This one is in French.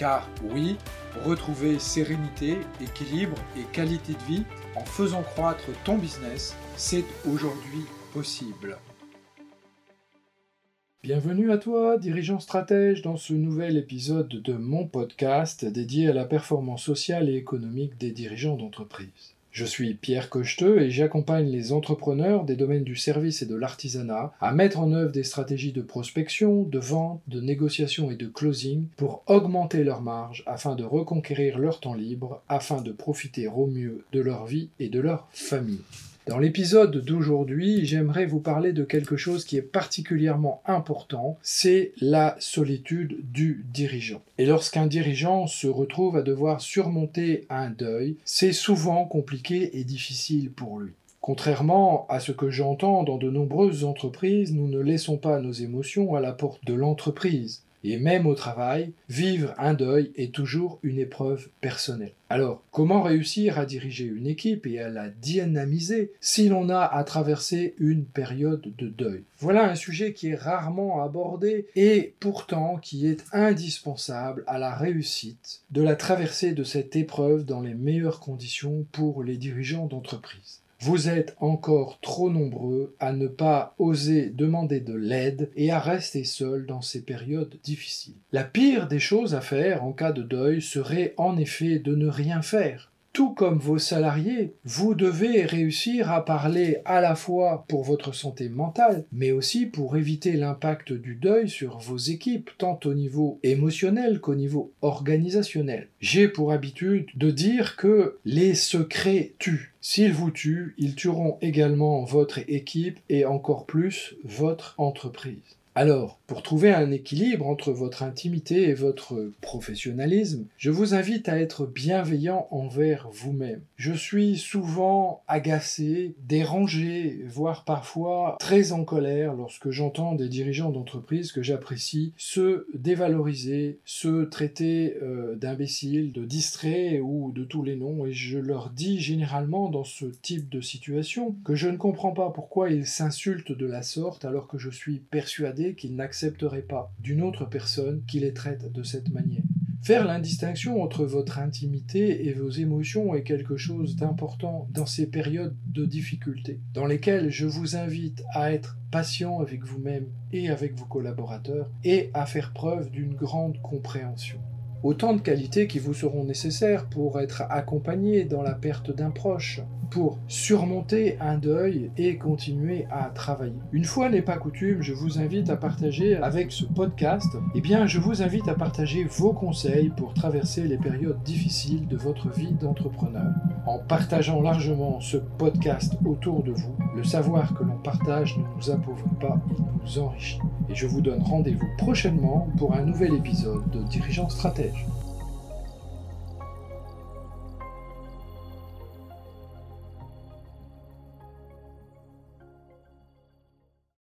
Car oui, retrouver sérénité, équilibre et qualité de vie en faisant croître ton business, c'est aujourd'hui possible. Bienvenue à toi, dirigeant stratège, dans ce nouvel épisode de mon podcast dédié à la performance sociale et économique des dirigeants d'entreprise. Je suis Pierre Cocheteux et j'accompagne les entrepreneurs des domaines du service et de l'artisanat à mettre en œuvre des stratégies de prospection, de vente, de négociation et de closing pour augmenter leurs marges afin de reconquérir leur temps libre, afin de profiter au mieux de leur vie et de leur famille. Dans l'épisode d'aujourd'hui, j'aimerais vous parler de quelque chose qui est particulièrement important, c'est la solitude du dirigeant. Et lorsqu'un dirigeant se retrouve à devoir surmonter un deuil, c'est souvent compliqué et difficile pour lui. Contrairement à ce que j'entends dans de nombreuses entreprises, nous ne laissons pas nos émotions à la porte de l'entreprise. Et même au travail, vivre un deuil est toujours une épreuve personnelle. Alors, comment réussir à diriger une équipe et à la dynamiser si l'on a à traverser une période de deuil? Voilà un sujet qui est rarement abordé et pourtant qui est indispensable à la réussite de la traversée de cette épreuve dans les meilleures conditions pour les dirigeants d'entreprise. Vous êtes encore trop nombreux à ne pas oser demander de l'aide et à rester seul dans ces périodes difficiles. La pire des choses à faire en cas de deuil serait en effet de ne rien faire. Tout comme vos salariés, vous devez réussir à parler à la fois pour votre santé mentale, mais aussi pour éviter l'impact du deuil sur vos équipes, tant au niveau émotionnel qu'au niveau organisationnel. J'ai pour habitude de dire que les secrets tuent. S'ils vous tuent, ils tueront également votre équipe et encore plus votre entreprise. Alors, pour trouver un équilibre entre votre intimité et votre professionnalisme, je vous invite à être bienveillant envers vous-même. Je suis souvent agacé, dérangé, voire parfois très en colère lorsque j'entends des dirigeants d'entreprise que j'apprécie se dévaloriser, se traiter euh, d'imbéciles, de distraits ou de tous les noms, et je leur dis généralement dans ce type de situation que je ne comprends pas pourquoi ils s'insultent de la sorte alors que je suis persuadé qu'ils n'acceptent n'accepterait pas d'une autre personne qui les traite de cette manière. Faire l'indistinction entre votre intimité et vos émotions est quelque chose d'important dans ces périodes de difficulté, dans lesquelles je vous invite à être patient avec vous-même et avec vos collaborateurs et à faire preuve d'une grande compréhension autant de qualités qui vous seront nécessaires pour être accompagné dans la perte d'un proche, pour surmonter un deuil et continuer à travailler. Une fois n'est pas coutume, je vous invite à partager avec ce podcast, eh bien je vous invite à partager vos conseils pour traverser les périodes difficiles de votre vie d'entrepreneur. En partageant largement ce podcast autour de vous, le savoir que l'on partage ne nous appauvrit pas, il nous enrichit. Et je vous donne rendez-vous prochainement pour un nouvel épisode de Dirigeant Stratège.